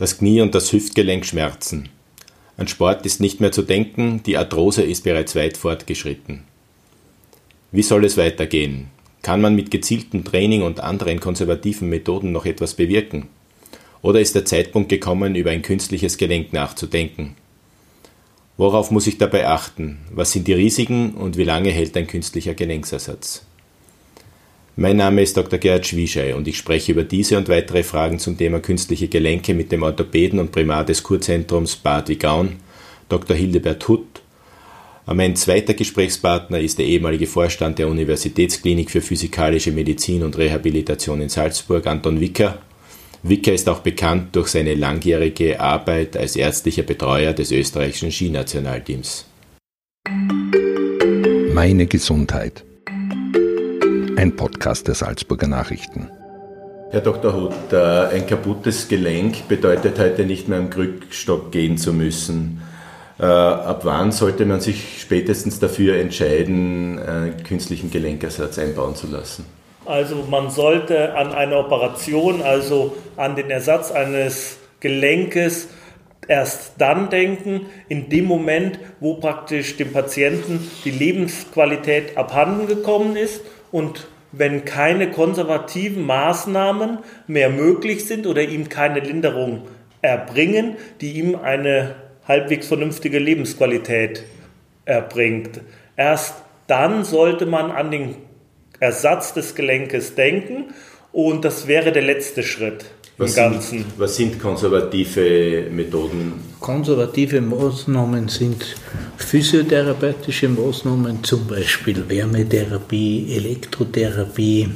Das Knie und das Hüftgelenk schmerzen. An Sport ist nicht mehr zu denken, die Arthrose ist bereits weit fortgeschritten. Wie soll es weitergehen? Kann man mit gezieltem Training und anderen konservativen Methoden noch etwas bewirken? Oder ist der Zeitpunkt gekommen, über ein künstliches Gelenk nachzudenken? Worauf muss ich dabei achten? Was sind die Risiken und wie lange hält ein künstlicher Gelenksersatz? Mein Name ist Dr. Gerhard Schwieschei und ich spreche über diese und weitere Fragen zum Thema künstliche Gelenke mit dem Orthopäden und Primar des Kurzentrums Bad Wigaun, Dr. Hildebert Hutt. Mein zweiter Gesprächspartner ist der ehemalige Vorstand der Universitätsklinik für Physikalische Medizin und Rehabilitation in Salzburg, Anton Wicker. Wicker ist auch bekannt durch seine langjährige Arbeit als ärztlicher Betreuer des österreichischen Skinationalteams. Meine Gesundheit ein Podcast der Salzburger Nachrichten. Herr Dr. Huth, äh, ein kaputtes Gelenk bedeutet heute nicht mehr am Krückstock gehen zu müssen. Äh, ab wann sollte man sich spätestens dafür entscheiden, einen künstlichen Gelenkersatz einbauen zu lassen? Also man sollte an eine Operation, also an den Ersatz eines Gelenkes erst dann denken, in dem Moment, wo praktisch dem Patienten die Lebensqualität abhanden gekommen ist und wenn keine konservativen Maßnahmen mehr möglich sind oder ihm keine Linderung erbringen, die ihm eine halbwegs vernünftige Lebensqualität erbringt. Erst dann sollte man an den Ersatz des Gelenkes denken und das wäre der letzte Schritt. Was sind, was sind, konservative Methoden? Konservative Maßnahmen sind physiotherapeutische Maßnahmen, zum Beispiel Wärmetherapie, Elektrotherapie,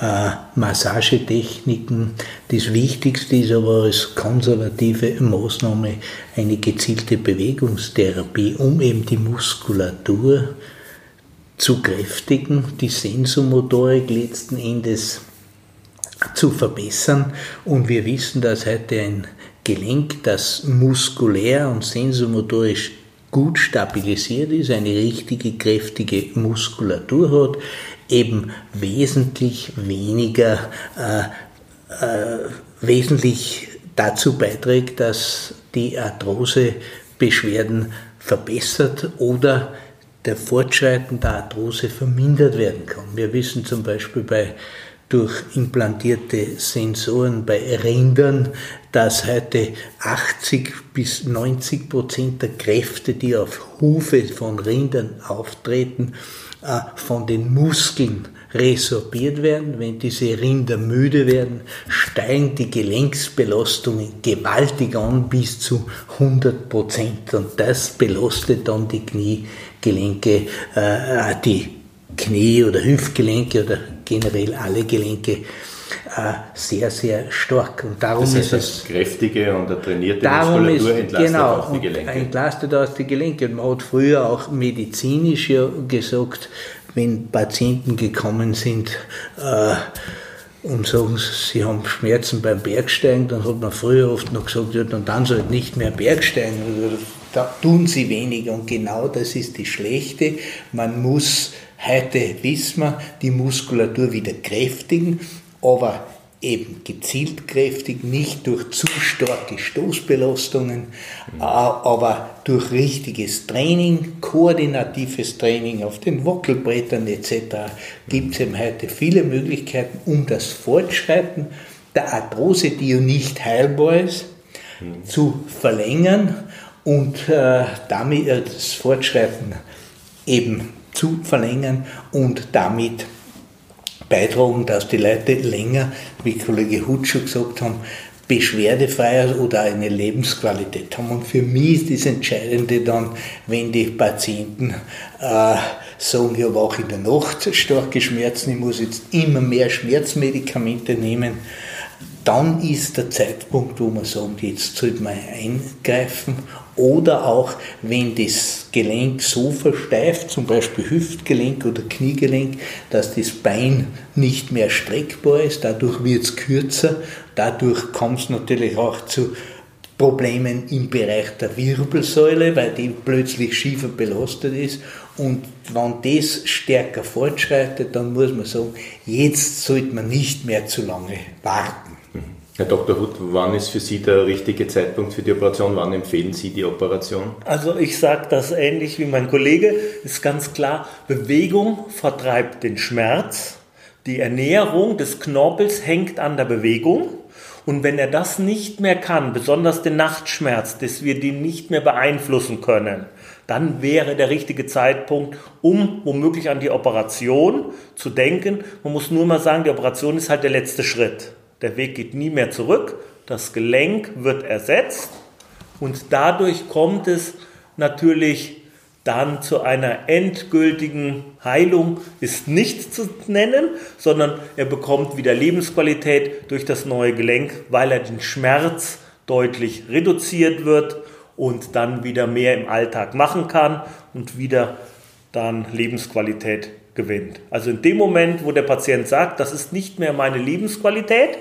äh, Massagetechniken. Das Wichtigste ist aber als konservative Maßnahme eine gezielte Bewegungstherapie, um eben die Muskulatur zu kräftigen, die Sensomotorik letzten Endes zu verbessern. Und wir wissen, dass heute ein Gelenk, das muskulär und sensomotorisch gut stabilisiert ist, eine richtige kräftige Muskulatur hat, eben wesentlich weniger, äh, äh, wesentlich dazu beiträgt, dass die Arthrose-Beschwerden verbessert oder der Fortschreiten der Arthrose vermindert werden kann. Wir wissen zum Beispiel bei durch implantierte Sensoren bei Rindern, dass heute 80 bis 90 Prozent der Kräfte, die auf Hufe von Rindern auftreten, äh, von den Muskeln resorbiert werden. Wenn diese Rinder müde werden, steigen die Gelenksbelastungen gewaltig an bis zu 100 Prozent. Und das belastet dann die Kniegelenke, äh, die Knie- oder Hüftgelenke oder generell alle Gelenke äh, sehr, sehr stark. Und darum das heißt, ist es kräftige und eine trainierte darum Muskulatur ist, entlastet genau, auch die Gelenke. Entlastet auch die Gelenke. Und man hat früher auch medizinisch ja gesagt, wenn Patienten gekommen sind, äh, und sagen, sie haben Schmerzen beim Bergsteigen, dann hat man früher oft noch gesagt, ja, dann dann soll nicht mehr Bergsteigen. Da tun sie weniger und genau das ist die Schlechte. Man muss Heute wissen wir, die Muskulatur wieder kräftigen, aber eben gezielt kräftig, nicht durch zu starke Stoßbelastungen, äh, aber durch richtiges Training, koordinatives Training auf den Wackelbrettern etc. gibt es eben heute viele Möglichkeiten, um das Fortschreiten der Arthrose, die ja nicht heilbar ist, zu verlängern und äh, damit äh, das Fortschreiten eben zu verlängern und damit beitragen, dass die Leute länger, wie Kollege Hutsch schon gesagt haben, beschwerdefreier oder eine Lebensqualität haben. Und für mich ist das Entscheidende dann, wenn die Patienten äh, sagen, ich habe auch in der Nacht starke Schmerzen, ich muss jetzt immer mehr Schmerzmedikamente nehmen, dann ist der Zeitpunkt, wo man sagt, jetzt sollte man eingreifen oder auch, wenn das Gelenk so versteift, zum Beispiel Hüftgelenk oder Kniegelenk, dass das Bein nicht mehr streckbar ist, dadurch wird es kürzer, dadurch kommt es natürlich auch zu Problemen im Bereich der Wirbelsäule, weil die plötzlich schiefer belastet ist. Und wenn das stärker fortschreitet, dann muss man sagen, jetzt sollte man nicht mehr zu lange warten. Herr Dr. Huth, wann ist für Sie der richtige Zeitpunkt für die Operation? Wann empfehlen Sie die Operation? Also ich sage das ähnlich wie mein Kollege, ist ganz klar, Bewegung vertreibt den Schmerz. Die Ernährung des Knorpels hängt an der Bewegung. Und wenn er das nicht mehr kann, besonders den Nachtschmerz, dass wir den nicht mehr beeinflussen können, dann wäre der richtige Zeitpunkt, um womöglich an die Operation zu denken. Man muss nur mal sagen, die Operation ist halt der letzte Schritt. Der Weg geht nie mehr zurück. Das Gelenk wird ersetzt und dadurch kommt es natürlich dann zu einer endgültigen Heilung ist nicht zu nennen, sondern er bekommt wieder Lebensqualität durch das neue Gelenk, weil er den Schmerz deutlich reduziert wird und dann wieder mehr im Alltag machen kann und wieder dann Lebensqualität gewinnt. Also in dem Moment, wo der Patient sagt, das ist nicht mehr meine Lebensqualität,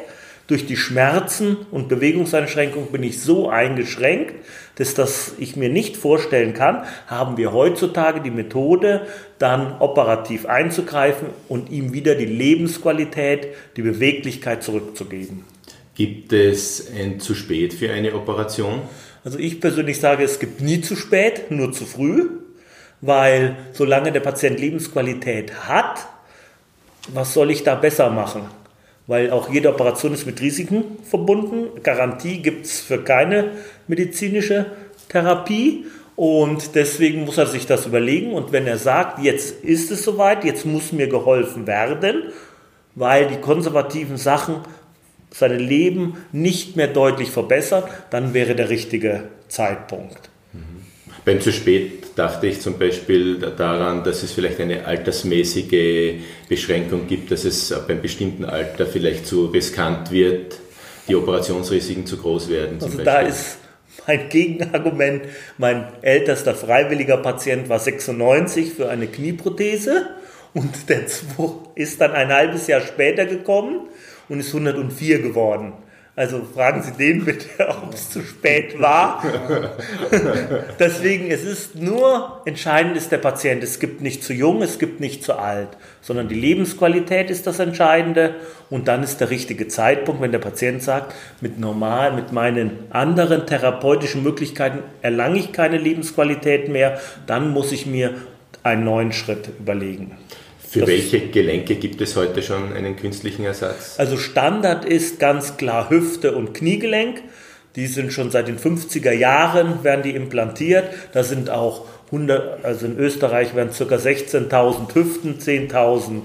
durch die Schmerzen und Bewegungseinschränkung bin ich so eingeschränkt, dass das ich mir nicht vorstellen kann, haben wir heutzutage die Methode, dann operativ einzugreifen und ihm wieder die Lebensqualität, die Beweglichkeit zurückzugeben. Gibt es ein zu spät für eine Operation? Also ich persönlich sage, es gibt nie zu spät, nur zu früh weil solange der Patient Lebensqualität hat, was soll ich da besser machen? Weil auch jede Operation ist mit Risiken verbunden. Garantie gibt es für keine medizinische Therapie. Und deswegen muss er sich das überlegen. Und wenn er sagt, jetzt ist es soweit, jetzt muss mir geholfen werden, weil die konservativen Sachen sein Leben nicht mehr deutlich verbessern, dann wäre der richtige Zeitpunkt. Beim zu spät dachte ich zum Beispiel daran, dass es vielleicht eine altersmäßige Beschränkung gibt, dass es beim bestimmten Alter vielleicht zu riskant wird, die Operationsrisiken zu groß werden. also Beispiel. da ist mein Gegenargument, mein ältester freiwilliger Patient war 96 für eine Knieprothese und der ist dann ein halbes Jahr später gekommen und ist 104 geworden. Also fragen Sie den bitte, ob es zu spät war. Deswegen, es ist nur entscheidend ist der Patient. Es gibt nicht zu jung, es gibt nicht zu alt, sondern die Lebensqualität ist das Entscheidende. Und dann ist der richtige Zeitpunkt, wenn der Patient sagt, mit normal, mit meinen anderen therapeutischen Möglichkeiten erlange ich keine Lebensqualität mehr, dann muss ich mir einen neuen Schritt überlegen. Für das welche Gelenke gibt es heute schon einen künstlichen Ersatz? Also Standard ist ganz klar Hüfte und Kniegelenk. Die sind schon seit den 50er Jahren, werden die implantiert. Da sind auch 100, also in Österreich werden ca. 16.000 Hüften, 10.000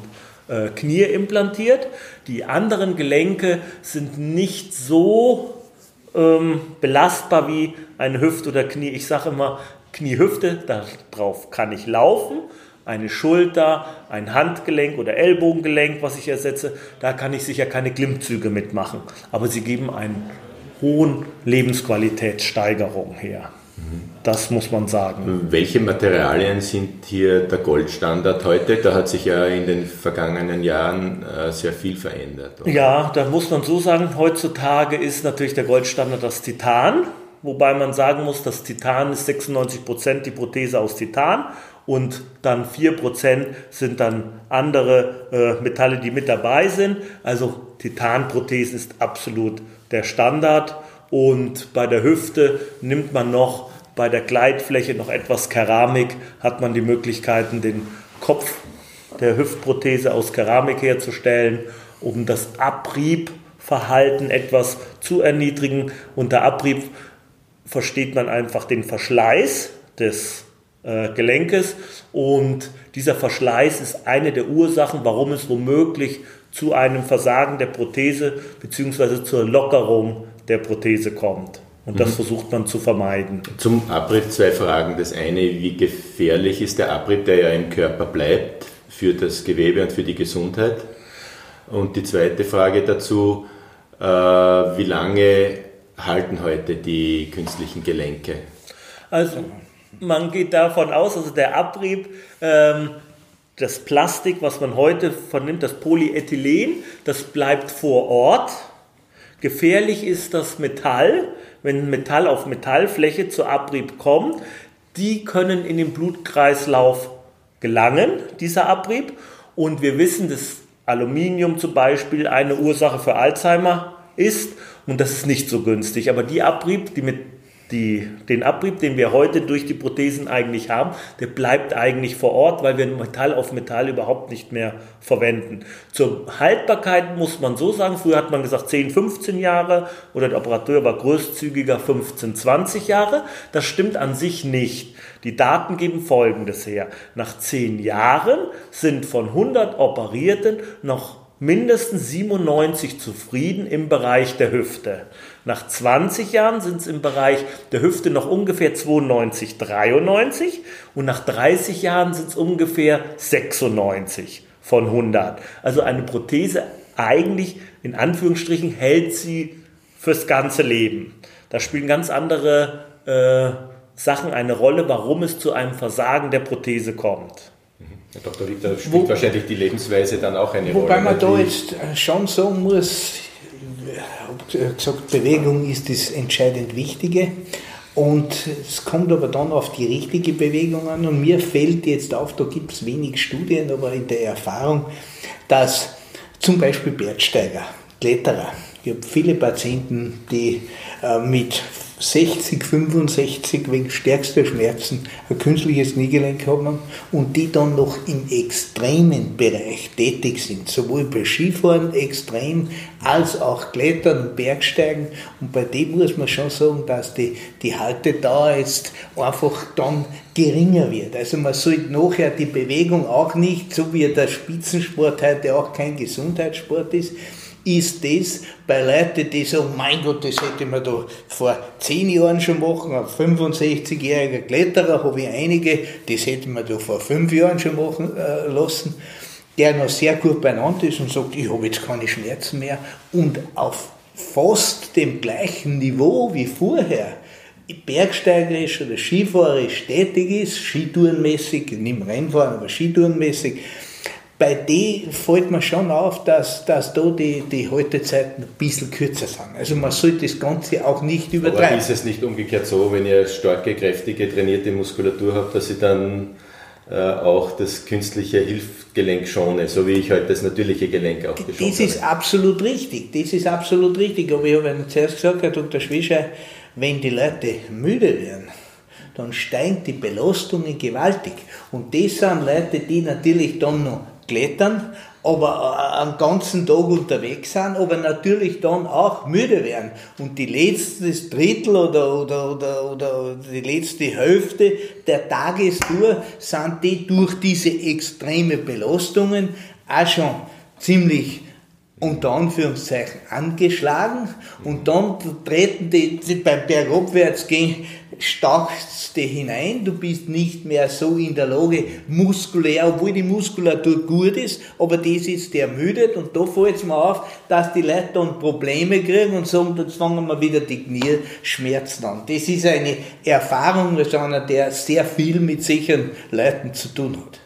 äh, Knie implantiert. Die anderen Gelenke sind nicht so ähm, belastbar wie eine Hüfte oder Knie. Ich sage immer, Knie-Hüfte, darauf kann ich laufen eine Schulter, ein Handgelenk oder Ellbogengelenk, was ich ersetze, da kann ich sicher keine Glimmzüge mitmachen. Aber sie geben einen hohen Lebensqualitätssteigerung her. Das muss man sagen. Welche Materialien sind hier der Goldstandard heute? Da hat sich ja in den vergangenen Jahren äh, sehr viel verändert. Oder? Ja, da muss man so sagen, heutzutage ist natürlich der Goldstandard das Titan. Wobei man sagen muss, das Titan ist 96% die Prothese aus Titan und dann 4% sind dann andere äh, Metalle, die mit dabei sind. Also Titanprothese ist absolut der Standard und bei der Hüfte nimmt man noch bei der Gleitfläche noch etwas Keramik, hat man die Möglichkeiten, den Kopf der Hüftprothese aus Keramik herzustellen, um das Abriebverhalten etwas zu erniedrigen. Unter Abrieb versteht man einfach den Verschleiß des Gelenkes und dieser Verschleiß ist eine der Ursachen, warum es womöglich zu einem Versagen der Prothese bzw. zur Lockerung der Prothese kommt. Und das mhm. versucht man zu vermeiden. Zum Abrieb zwei Fragen. Das eine, wie gefährlich ist der Abrieb, der ja im Körper bleibt, für das Gewebe und für die Gesundheit? Und die zweite Frage dazu, äh, wie lange halten heute die künstlichen Gelenke? Also man geht davon aus, also der Abrieb, ähm, das Plastik, was man heute vernimmt, das Polyethylen, das bleibt vor Ort. Gefährlich ist das Metall, wenn Metall auf Metallfläche zu Abrieb kommt. Die können in den Blutkreislauf gelangen, dieser Abrieb. Und wir wissen, dass Aluminium zum Beispiel eine Ursache für Alzheimer ist und das ist nicht so günstig. Aber die Abrieb, die mit die, den Abrieb, den wir heute durch die Prothesen eigentlich haben, der bleibt eigentlich vor Ort, weil wir Metall auf Metall überhaupt nicht mehr verwenden. Zur Haltbarkeit muss man so sagen, früher hat man gesagt 10, 15 Jahre oder der Operateur war großzügiger 15, 20 Jahre. Das stimmt an sich nicht. Die Daten geben Folgendes her. Nach 10 Jahren sind von 100 Operierten noch mindestens 97 zufrieden im Bereich der Hüfte. Nach 20 Jahren sind es im Bereich der Hüfte noch ungefähr 92, 93 und nach 30 Jahren sind es ungefähr 96 von 100. Also eine Prothese eigentlich in Anführungsstrichen hält sie fürs ganze Leben. Da spielen ganz andere äh, Sachen eine Rolle, warum es zu einem Versagen der Prothese kommt. Herr Dr. Richter, spielt Wo, wahrscheinlich die Lebensweise dann auch eine wobei Rolle. Wobei man da jetzt schon sagen muss, habe gesagt, Bewegung ist das entscheidend Wichtige. Und es kommt aber dann auf die richtige Bewegung an. Und mir fällt jetzt auf, da gibt es wenig Studien, aber in der Erfahrung, dass zum Beispiel Bergsteiger, Kletterer, ich habe viele Patienten, die äh, mit 60, 65 wegen stärkster Schmerzen ein künstliches Kniegelenk haben und die dann noch im extremen Bereich tätig sind, sowohl bei Skifahren extrem als auch Klettern und Bergsteigen. Und bei dem muss man schon sagen, dass die, die Haltedauer jetzt einfach dann geringer wird. Also man sollte nachher die Bewegung auch nicht, so wie der Spitzensport heute auch kein Gesundheitssport ist, ist das bei Leuten, die sagen, mein Gott, das hätte man da vor zehn Jahren schon machen, ein 65-jähriger Kletterer habe ich einige, das hätte man da vor fünf Jahren schon machen äh, lassen, der noch sehr gut beieinander ist und sagt, ich habe jetzt keine Schmerzen mehr und auf fast dem gleichen Niveau wie vorher. Bergsteigerisch oder skifahrerisch tätig ist, skitourenmäßig, nicht Rennfahren, aber skitourenmäßig, bei denen fällt mir schon auf, dass, dass da die, die Haltezeiten ein bisschen kürzer sind. Also man sollte das Ganze auch nicht übertreiben. Aber ist es nicht umgekehrt so, wenn ihr starke, kräftige, trainierte Muskulatur habt, dass ihr dann äh, auch das künstliche Hilfgelenk schone, so wie ich heute das natürliche Gelenk auch geschont Das ist habe. absolut richtig, das ist absolut richtig. Aber ich habe Ihnen zuerst gesagt, Herr Dr. Schwischer, wenn die Leute müde werden, dann steigen die Belastungen gewaltig. Und das sind Leute, die natürlich dann noch klettern, aber äh, einen ganzen Tag unterwegs sind, aber natürlich dann auch müde werden. Und die letzte Drittel oder, oder, oder, oder die letzte Hälfte der Tagestour sind die durch diese extreme Belastungen auch schon ziemlich unter Anführungszeichen angeschlagen und dann treten die, die beim Bergabwärts gehen stachst du hinein, du bist nicht mehr so in der Lage, muskulär, obwohl die Muskulatur gut ist, aber das ist ermüdet und da fällt es mir auf, dass die Leute dann Probleme kriegen und sagen, jetzt fangen wir wieder die Knieschmerzen an. Das ist eine Erfahrung, der sehr viel mit sicheren Leuten zu tun hat.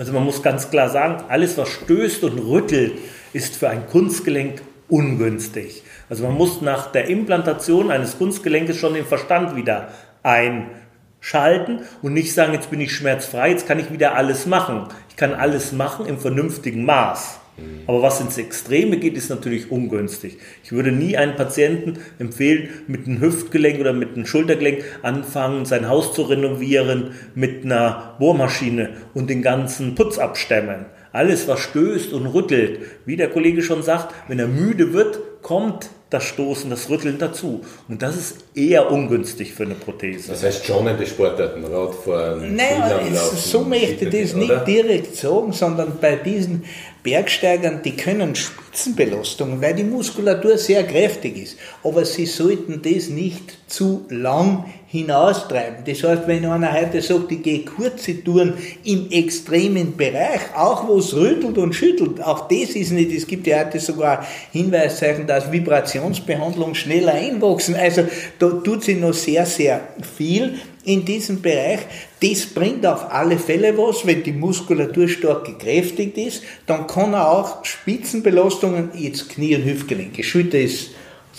Also man muss ganz klar sagen, alles was stößt und rüttelt, ist für ein Kunstgelenk ungünstig. Also man muss nach der Implantation eines Kunstgelenkes schon den Verstand wieder einschalten und nicht sagen, jetzt bin ich schmerzfrei, jetzt kann ich wieder alles machen. Ich kann alles machen im vernünftigen Maß. Aber was ins Extreme geht, ist natürlich ungünstig. Ich würde nie einen Patienten empfehlen, mit einem Hüftgelenk oder mit einem Schultergelenk anfangen, sein Haus zu renovieren mit einer Bohrmaschine und den ganzen Putz abstemmen. Alles, was stößt und rüttelt, wie der Kollege schon sagt, wenn er müde wird, kommt das Stoßen, das Rütteln dazu. Und das ist eher ungünstig für eine Prothese. Das heißt schonende Sportarten, Radfahren, Naja, so möchte ich das nicht direkt sagen, sondern bei diesen Bergsteigern, die können Spitzenbelastungen, weil die Muskulatur sehr kräftig ist. Aber sie sollten das nicht zu lang hinaustreiben. Das heißt, wenn einer heute sagt, ich gehe kurze Touren im extremen Bereich, auch wo es rüttelt und schüttelt, auch das ist nicht, es gibt ja heute sogar Hinweiszeichen, dass Vibrationsbehandlung schneller einwachsen. Also da tut sich noch sehr, sehr viel in diesem Bereich. Das bringt auf alle Fälle was, wenn die Muskulatur stark gekräftigt ist, dann kann er auch Spitzenbelastungen, jetzt Knie und Hüftgelenke, Schulter ist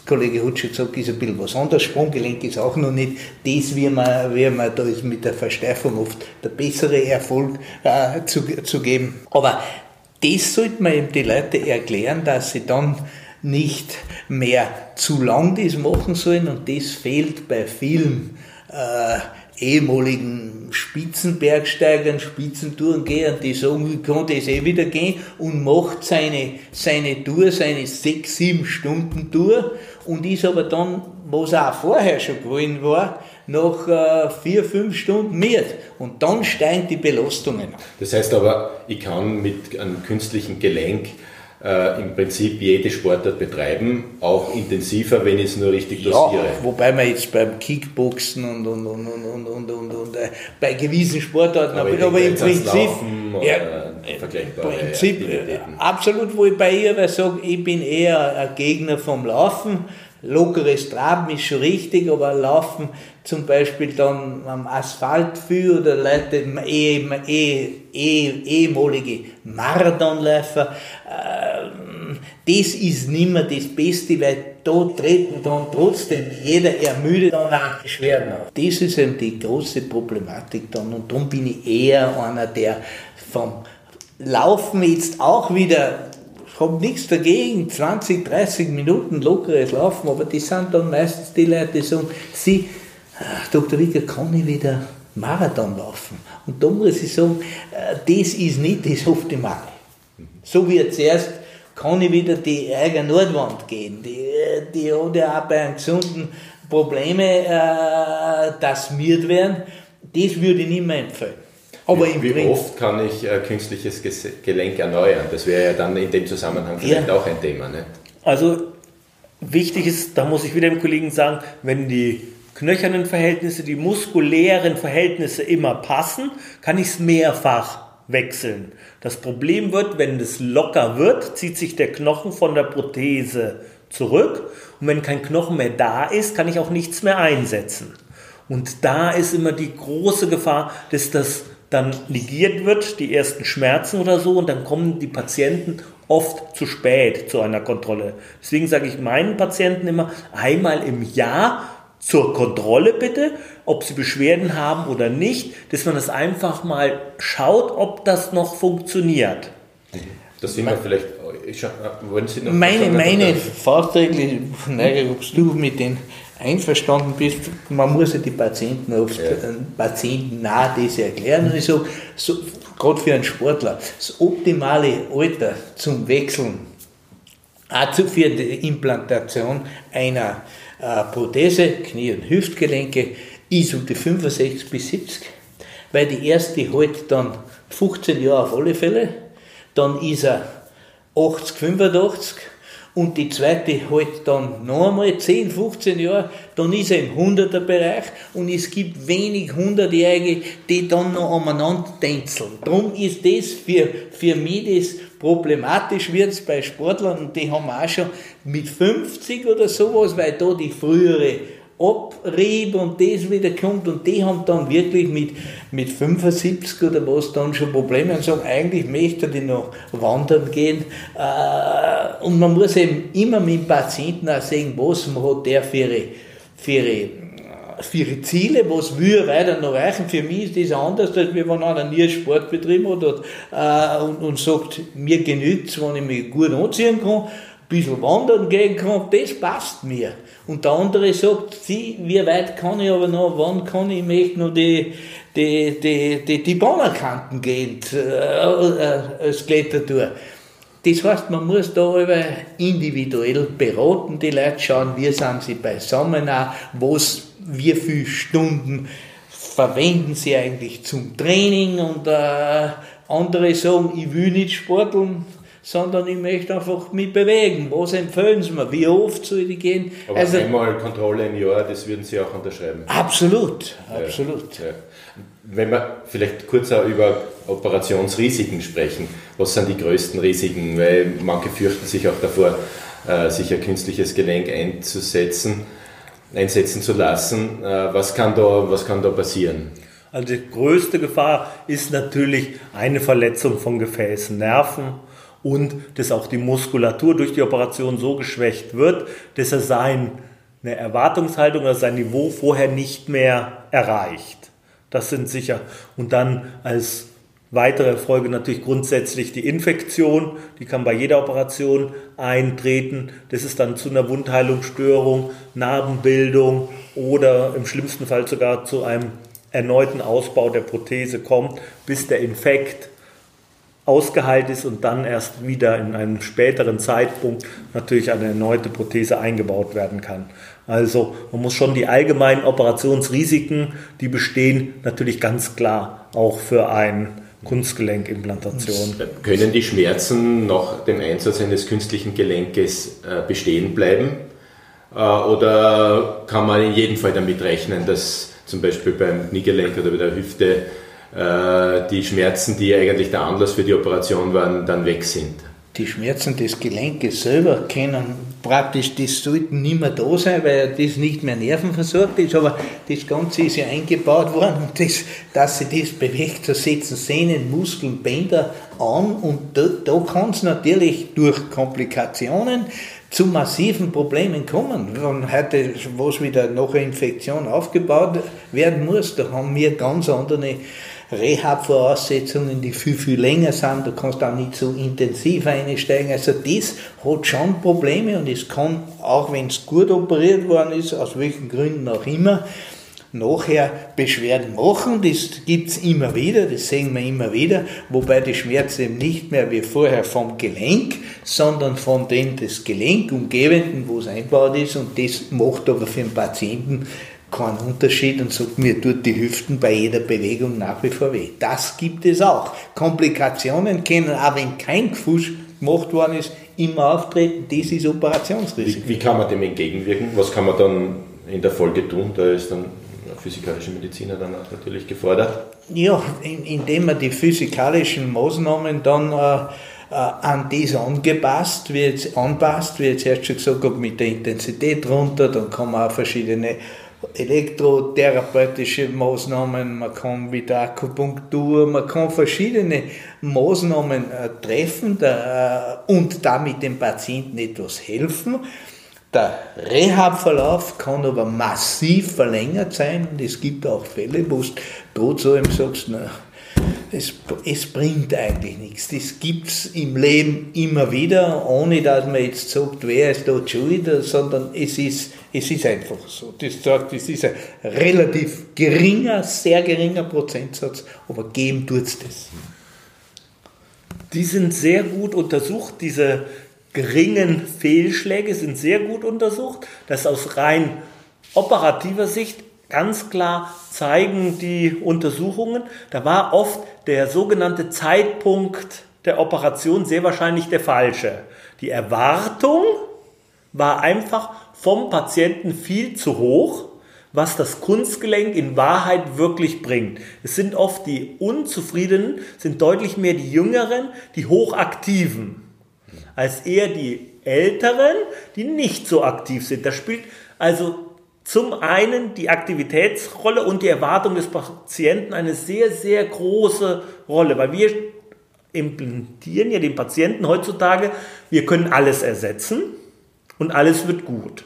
Kollege Hutsch gesagt, ist ein bisschen was anderes. Sprunggelenk ist auch noch nicht das, wie man, wie man da ist mit der Versteifung oft der bessere Erfolg äh, zu, zu geben. Aber das sollte man eben die Leute erklären, dass sie dann nicht mehr zu lang das machen sollen und das fehlt bei vielen äh, ehemaligen Spitzenbergsteigern, Spitzentourengehern, die sagen, ich kann das eh wieder gehen und macht seine, seine Tour, seine sechs, sieben Stunden Tour und ist aber dann, was auch vorher schon gewollen war, nach äh, vier, fünf Stunden mit. Und dann steigen die Belastungen. Das heißt aber, ich kann mit einem künstlichen Gelenk äh, im Prinzip jede Sportart betreiben, auch intensiver, wenn ich es nur richtig dosiere. Ja, wobei man jetzt beim Kickboxen und, und, und, und, und, und, und äh, bei gewissen Sportarten, aber, aber, aber im Prinzip, ja, vergleichbare Prinzip absolut, wo ich bei ihr sage, ich bin eher ein Gegner vom Laufen lockeres Traben ist schon richtig, aber Laufen zum Beispiel dann am Asphalt für oder Leute, eh, eh, eh, ehemalige Marathonläufer, äh, das ist nicht mehr das Beste, weil da treten dann trotzdem jeder ermüdet dann auch Beschwerden auf. Das ist eben die große Problematik dann und darum bin ich eher einer, der vom Laufen jetzt auch wieder habe nichts dagegen, 20, 30 Minuten lockeres Laufen, aber die sind dann meistens die Leute, die sagen, sie, Dr. Rieger, kann ich wieder Marathon laufen? Und da muss ich sagen, äh, das ist nicht das Optimale. So wie zuerst kann ich wieder die eigene Nordwand gehen. Die, die hat ja auch bei einem gesunden Probleme, äh, das miert werden. Das würde ich nicht mehr empfehlen. Aber wie, wie oft kann ich äh, künstliches Gelenk erneuern? Das wäre ja dann in dem Zusammenhang vielleicht ja. auch ein Thema. Ne? Also wichtig ist, da muss ich wieder dem Kollegen sagen, wenn die knöchernen Verhältnisse, die muskulären Verhältnisse immer passen, kann ich es mehrfach wechseln. Das Problem wird, wenn es locker wird, zieht sich der Knochen von der Prothese zurück und wenn kein Knochen mehr da ist, kann ich auch nichts mehr einsetzen. Und da ist immer die große Gefahr, dass das dann negiert wird, die ersten Schmerzen oder so, und dann kommen die Patienten oft zu spät zu einer Kontrolle. Deswegen sage ich meinen Patienten immer, einmal im Jahr zur Kontrolle bitte, ob sie Beschwerden haben oder nicht, dass man das einfach mal schaut, ob das noch funktioniert. Das sind wir vielleicht, ich, wollen Sie noch Meine, meine fahrträgliche Frage, ob du mit den einverstanden bist, man muss ja die Patienten oft, ja. Äh, Patienten nah das erklären. Und ich sage, so, gerade für einen Sportler, das optimale Alter zum Wechseln, auch für die Implantation einer äh, Prothese, Knie- und Hüftgelenke, ist um die 65 bis 70. Weil die erste halt dann 15 Jahre auf alle Fälle, dann ist er 80, 85 und die zweite halt dann noch einmal 10, 15 Jahre, dann ist er im 100er Bereich und es gibt wenig Hundertjährige, die dann noch aneinander tänzeln. Darum ist das für, für mich das problematisch wird bei Sportlern und die haben auch schon mit 50 oder sowas, weil da die frühere Abrieb und das wieder kommt und die haben dann wirklich mit, mit 75 oder was dann schon Probleme und sagen, eigentlich möchte ich noch wandern gehen äh, und man muss eben immer mit dem Patienten auch sehen, was man hat der für ihre, für ihre für ihre Ziele, was will er weiter noch erreichen. Für mich ist das anders, als wenn einer nie Sport betrieben hat und, äh, und, und sagt, mir genügt es, wenn ich mich gut anziehen kann, bisschen wandern gehen kann, das passt mir. Und der andere sagt, sie, wie weit kann ich aber noch, wann kann ich, möchte noch die, die, die, die, die Bahnerkanten gehen, äh, äh, als Klettertour. Das heißt, man muss da individuell beraten, die Leute schauen, wie sind sie beisammen, auch, was, wie viele Stunden verwenden sie eigentlich zum Training und äh, andere sagen, ich will nicht sporteln, sondern ich möchte einfach mich bewegen. Was empfehlen Sie mir? Wie oft soll ich gehen? Aber also, einmal Kontrolle im Jahr, das würden Sie auch unterschreiben. Absolut, absolut. Ja, ja. Wenn wir vielleicht kurz auch über Operationsrisiken sprechen, was sind die größten Risiken? Weil manche fürchten sich auch davor, äh, sich ein künstliches Gelenk einzusetzen, einsetzen zu lassen. Äh, was kann da, was kann da passieren? Also die größte Gefahr ist natürlich eine Verletzung von Gefäßen, Nerven und dass auch die Muskulatur durch die Operation so geschwächt wird, dass er seine Erwartungshaltung oder sein Niveau vorher nicht mehr erreicht. Das sind sicher. Und dann als Weitere Folge natürlich grundsätzlich die Infektion, die kann bei jeder Operation eintreten. Das ist dann zu einer Wundheilungsstörung, Narbenbildung oder im schlimmsten Fall sogar zu einem erneuten Ausbau der Prothese kommt, bis der Infekt ausgeheilt ist und dann erst wieder in einem späteren Zeitpunkt natürlich eine erneute Prothese eingebaut werden kann. Also man muss schon die allgemeinen Operationsrisiken, die bestehen, natürlich ganz klar auch für ein Kunstgelenkimplantation. Können die Schmerzen nach dem Einsatz eines künstlichen Gelenkes äh, bestehen bleiben? Äh, oder kann man in jedem Fall damit rechnen, dass zum Beispiel beim Kniegelenk oder bei der Hüfte die Schmerzen, die eigentlich der Anlass für die Operation waren, dann weg sind? Die Schmerzen des Gelenkes selber können praktisch, das sollten nicht mehr da sein, weil das nicht mehr nervenversorgt ist, aber das Ganze ist ja eingebaut worden und das, dass sich das bewegt, da setzen Sehnen, Muskeln, Bänder an und da, da kann es natürlich durch Komplikationen zu massiven Problemen kommen. Wenn heute was wieder nach einer Infektion aufgebaut werden muss, da haben wir ganz andere Rehab-Voraussetzungen, die viel, viel länger sind. Du kannst auch nicht so intensiv einsteigen. Also das hat schon Probleme und es kann, auch wenn es gut operiert worden ist, aus welchen Gründen auch immer, nachher Beschwerden machen. Das gibt es immer wieder, das sehen wir immer wieder, wobei die Schmerzen eben nicht mehr wie vorher vom Gelenk, sondern von dem des Gelenk umgebenden, wo es eingebaut ist und das macht aber für den Patienten keinen Unterschied und sagt, mir tut die Hüften bei jeder Bewegung nach wie vor weh. Das gibt es auch. Komplikationen können, auch wenn kein Gefusch gemacht worden ist, immer auftreten. Das ist Operationsrisiko. Wie, wie kann man dem entgegenwirken? Was kann man dann in der Folge tun? Da ist dann physikalische Mediziner dann auch natürlich gefordert. Ja, indem man die physikalischen Maßnahmen dann äh, äh, an das angepasst wird, anpasst, wie jetzt erst schon gesagt habe, mit der Intensität runter, dann kann man auch verschiedene elektrotherapeutische Maßnahmen, man kann mit der Akupunktur, man kann verschiedene Maßnahmen äh, treffen äh, und damit dem Patienten etwas helfen. Der Rehabverlauf kann aber massiv verlängert sein und es gibt auch Fälle, wo du trotzdem sagst, na, es, es bringt eigentlich nichts. Das gibt es im Leben immer wieder, ohne dass man jetzt sagt, wer ist dort schuld, sondern es ist, es ist einfach so. Das sagt, es ist ein relativ geringer, sehr geringer Prozentsatz, aber geben tut es das. Die sind sehr gut untersucht, diese geringen Fehlschläge sind sehr gut untersucht. Das aus rein operativer Sicht Ganz klar zeigen die Untersuchungen, da war oft der sogenannte Zeitpunkt der Operation sehr wahrscheinlich der falsche. Die Erwartung war einfach vom Patienten viel zu hoch, was das Kunstgelenk in Wahrheit wirklich bringt. Es sind oft die Unzufriedenen, sind deutlich mehr die Jüngeren, die Hochaktiven, als eher die Älteren, die nicht so aktiv sind. Das spielt also zum einen die Aktivitätsrolle und die Erwartung des Patienten eine sehr, sehr große Rolle, weil wir implantieren ja den Patienten heutzutage, wir können alles ersetzen und alles wird gut.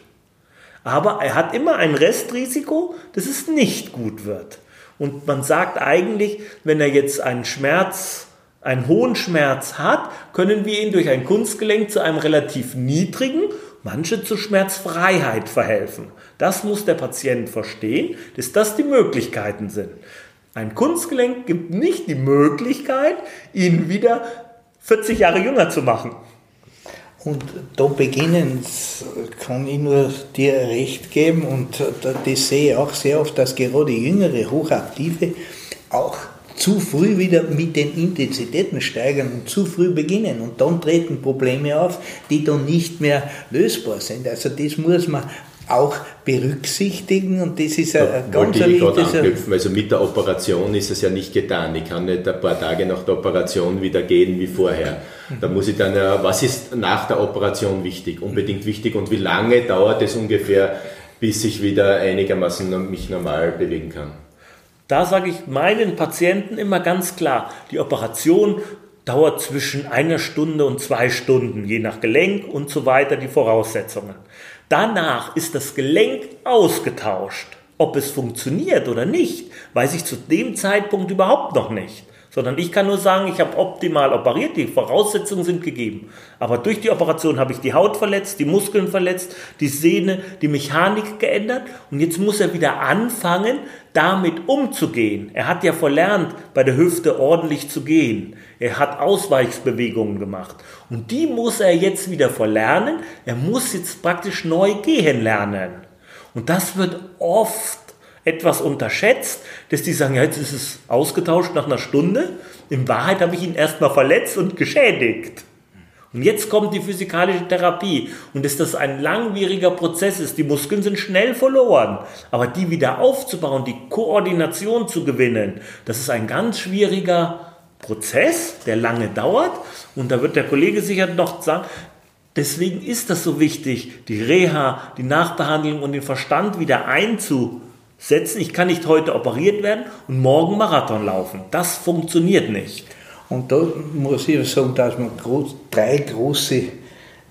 Aber er hat immer ein Restrisiko, dass es nicht gut wird. Und man sagt eigentlich, wenn er jetzt einen Schmerz, einen hohen Schmerz hat, können wir ihn durch ein Kunstgelenk zu einem relativ niedrigen manche zur Schmerzfreiheit verhelfen. Das muss der Patient verstehen, dass das die Möglichkeiten sind. Ein Kunstgelenk gibt nicht die Möglichkeit, ihn wieder 40 Jahre jünger zu machen. Und da beginnen, kann ich nur dir recht geben und das sehe ich auch sehr oft, dass gerade jüngere, hochaktive auch zu früh wieder mit den Intensitäten steigern und zu früh beginnen. Und dann treten Probleme auf, die dann nicht mehr lösbar sind. Also das muss man auch berücksichtigen und das ist ein ganz wichtiges. Also mit der Operation ist es ja nicht getan. Ich kann nicht ein paar Tage nach der Operation wieder gehen wie vorher. Da muss ich dann, was ist nach der Operation wichtig? Unbedingt wichtig und wie lange dauert es ungefähr, bis ich wieder einigermaßen mich normal bewegen kann? Da sage ich meinen Patienten immer ganz klar, die Operation dauert zwischen einer Stunde und zwei Stunden, je nach Gelenk und so weiter die Voraussetzungen. Danach ist das Gelenk ausgetauscht. Ob es funktioniert oder nicht, weiß ich zu dem Zeitpunkt überhaupt noch nicht. Sondern ich kann nur sagen, ich habe optimal operiert, die Voraussetzungen sind gegeben. Aber durch die Operation habe ich die Haut verletzt, die Muskeln verletzt, die Sehne, die Mechanik geändert und jetzt muss er wieder anfangen, damit umzugehen. Er hat ja verlernt, bei der Hüfte ordentlich zu gehen. Er hat Ausweichsbewegungen gemacht und die muss er jetzt wieder verlernen. Er muss jetzt praktisch neu gehen lernen. Und das wird oft etwas unterschätzt, dass die sagen, ja, jetzt ist es ausgetauscht nach einer Stunde. In Wahrheit habe ich ihn erstmal verletzt und geschädigt. Und jetzt kommt die physikalische Therapie. Und dass das ein langwieriger Prozess ist, die Muskeln sind schnell verloren. Aber die wieder aufzubauen, die Koordination zu gewinnen, das ist ein ganz schwieriger Prozess, der lange dauert. Und da wird der Kollege sicher noch sagen, deswegen ist das so wichtig, die Reha, die Nachbehandlung und den Verstand wieder einzubauen setzen. Ich kann nicht heute operiert werden und morgen Marathon laufen. Das funktioniert nicht. Und da muss ich sagen, dass wir drei große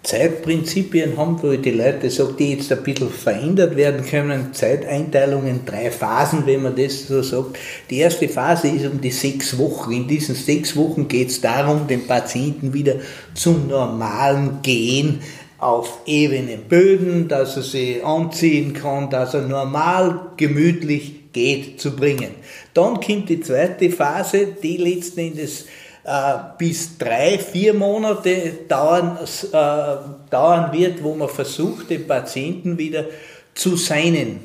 Zeitprinzipien haben, wo die Leute sagen, die jetzt ein bisschen verändert werden können. Zeiteinteilungen, drei Phasen, wenn man das so sagt. Die erste Phase ist um die sechs Wochen. In diesen sechs Wochen geht es darum, den Patienten wieder zum normalen Gehen auf ebenen Böden, dass er sie anziehen kann, dass er normal, gemütlich geht, zu bringen. Dann kommt die zweite Phase, die letzten Endes äh, bis drei, vier Monate dauern, äh, dauern wird, wo man versucht, den Patienten wieder zu seinen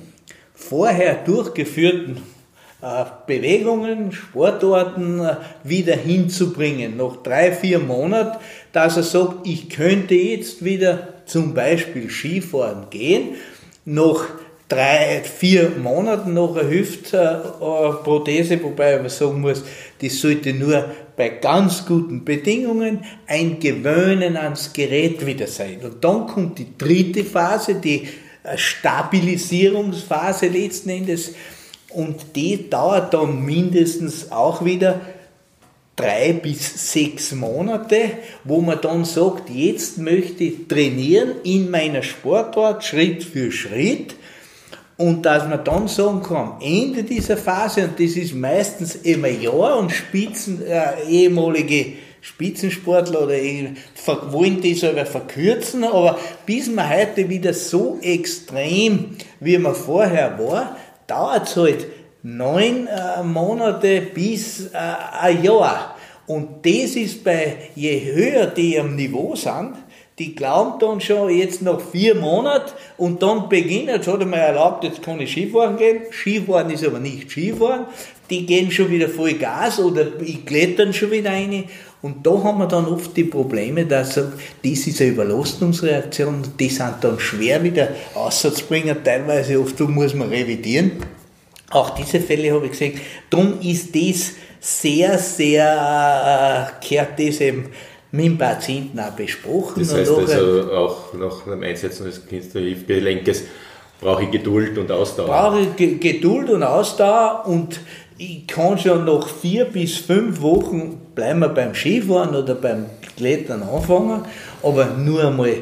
vorher durchgeführten äh, Bewegungen, Sportarten äh, wieder hinzubringen. Nach drei, vier Monaten, dass er sagt, ich könnte jetzt wieder zum Beispiel Skifahren gehen. Nach drei, vier Monaten nach einer Hüftprothese, wobei man sagen muss, das sollte nur bei ganz guten Bedingungen ein Gewöhnen ans Gerät wieder sein. Und dann kommt die dritte Phase, die Stabilisierungsphase letzten Endes und die dauert dann mindestens auch wieder drei bis sechs Monate, wo man dann sagt, jetzt möchte ich trainieren in meiner Sportart Schritt für Schritt. Und dass man dann sagen kann, am Ende dieser Phase, und das ist meistens immer Jahr und Spitzen, äh, ehemalige Spitzensportler oder wollen das aber verkürzen, aber bis man heute wieder so extrem, wie man vorher war, dauert es halt neun äh, Monate bis äh, ein Jahr. Und das ist bei, je höher die am Niveau sind, die glauben dann schon jetzt noch vier Monate und dann beginnen, jetzt hat er mir erlaubt, jetzt kann ich Skifahren gehen. Skifahren ist aber nicht Skifahren. Die gehen schon wieder voll Gas oder klettern schon wieder rein. Und da haben wir dann oft die Probleme, dass das ist eine Überlastungsreaktion, die sind dann schwer wieder auszubringen, teilweise oft muss man revidieren. Auch diese Fälle habe ich gesehen. Darum ist das sehr, sehr, äh, kehrt das eben mit dem Patienten auch besprochen. Das heißt also auch nach dem Einsetzen des Hüftgelenkes brauche ich Geduld und Ausdauer. Brauche ich Geduld und Ausdauer und ich kann schon nach vier bis fünf Wochen bleiben wir beim Skifahren oder beim Klettern anfangen, aber nur einmal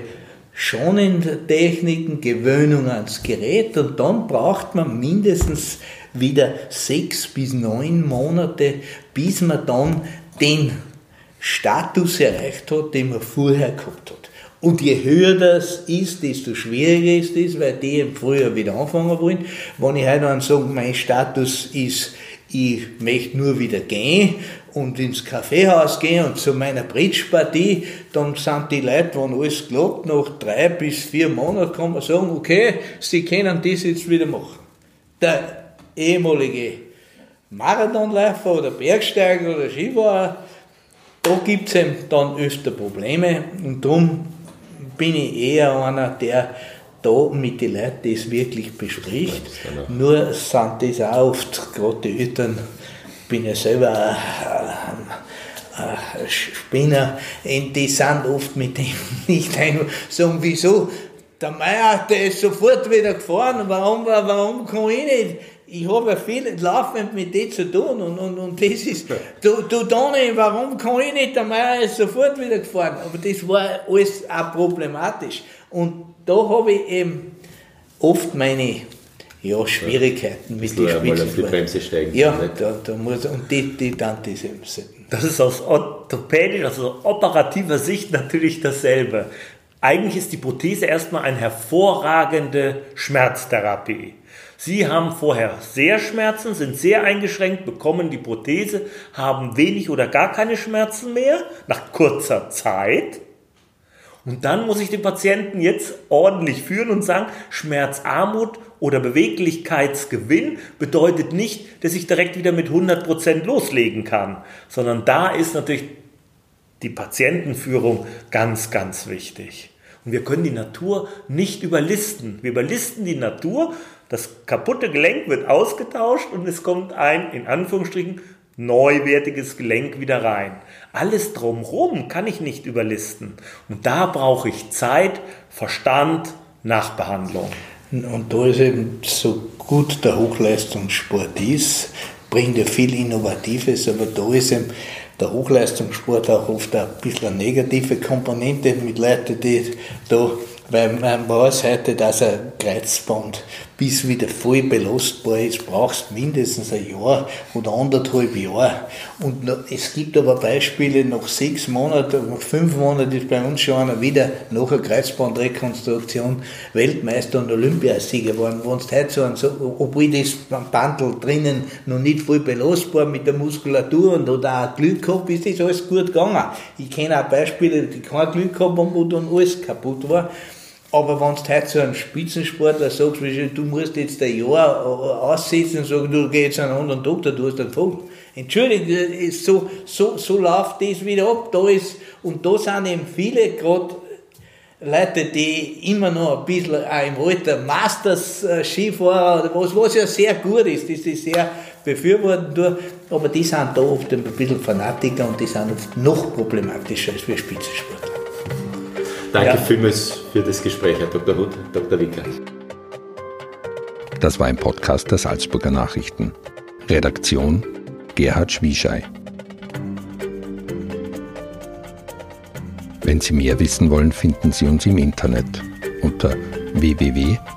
schonende Techniken, Gewöhnung ans Gerät und dann braucht man mindestens wieder sechs bis neun Monate, bis man dann den Status erreicht hat, den man vorher gehabt hat. Und je höher das ist, desto schwieriger ist es, weil die im Frühjahr wieder anfangen wollen. Wenn ich heute dann sage, mein Status ist, ich möchte nur wieder gehen und ins Kaffeehaus gehen und zu meiner Bridge-Partie, dann sind die Leute, wenn alles klappt, nach drei bis vier Monaten kann man sagen, okay, sie können das jetzt wieder machen. Der ehemalige Marathonläufer oder Bergsteiger oder Skifahrer, da gibt es dann öfter Probleme und darum bin ich eher einer, der da mit den Leuten das wirklich bespricht. Nur sind das auch oft, gerade die Eltern, bin ja selber ein, ein Spinner, die sind oft mit dem nicht ein, sagen, wieso, der Meier, der ist sofort wieder gefahren, warum, warum kann ich nicht? ich habe ja viel laufend mit denen zu tun und, und, und das ist, du, du Toni, warum kann ich nicht, der Meier ist sofort wieder gefahren, aber das war alles auch problematisch. Und da habe ich eben oft meine ja, Schwierigkeiten mit den Spitzen. auf die Bremse steigen. Ja, da, da muss, und die, die dann diese. Das ist aus orthopädischer, also operativer Sicht natürlich dasselbe. Eigentlich ist die Prothese erstmal eine hervorragende Schmerztherapie. Sie haben vorher sehr Schmerzen, sind sehr eingeschränkt, bekommen die Prothese, haben wenig oder gar keine Schmerzen mehr nach kurzer Zeit. Und dann muss ich den Patienten jetzt ordentlich führen und sagen, Schmerzarmut oder Beweglichkeitsgewinn bedeutet nicht, dass ich direkt wieder mit 100% loslegen kann, sondern da ist natürlich die Patientenführung ganz, ganz wichtig. Und wir können die Natur nicht überlisten. Wir überlisten die Natur, das kaputte Gelenk wird ausgetauscht und es kommt ein, in Anführungsstrichen, neuwertiges Gelenk wieder rein. Alles drumherum kann ich nicht überlisten. Und da brauche ich Zeit, Verstand, Nachbehandlung. Und da ist eben so gut der Hochleistungssport ist, bringt er viel Innovatives, aber da ist eben der Hochleistungssport auch oft ein bisschen eine negative Komponente mit Leuten, die da, weil man weiß heute, dass ein Kreuzband bis wieder voll belastbar ist, brauchst mindestens ein Jahr oder anderthalb Jahre. Und es gibt aber Beispiele, nach sechs Monaten, nach fünf Monaten ist bei uns schon einer wieder nach einer Kreuzbandrekonstruktion Weltmeister und Olympiasieger geworden. Wenn du heute so, ein, so obwohl das Bandel drinnen noch nicht voll belastbar mit der Muskulatur und oder auch Glück gehabt, ist das alles gut gegangen. Ich kenne auch Beispiele, die kein Glück gehabt haben, wo dann alles kaputt war. Aber wenn du heute zu einem Spitzensportler sagst, du musst jetzt ein Jahr aussetzen und sagen, du gehst jetzt einen anderen Doktor, du hast einen Vogel. Entschuldigung, so, so, so läuft das wieder ab. Da ist, und da sind eben viele, gerade Leute, die immer noch ein bisschen auch im Alter Masters äh, Skifahrer oder was, was ja sehr gut ist, das ist sehr befürworten durch, aber die sind da oft ein bisschen Fanatiker und die sind oft noch problematischer als wir Spitzensportler. Danke ja. vielmals für das Gespräch, Herr Dr. Huth, Dr. Wicker. Das war ein Podcast der Salzburger Nachrichten. Redaktion Gerhard Schwieschei. Wenn Sie mehr wissen wollen, finden Sie uns im Internet unter www.sn.at.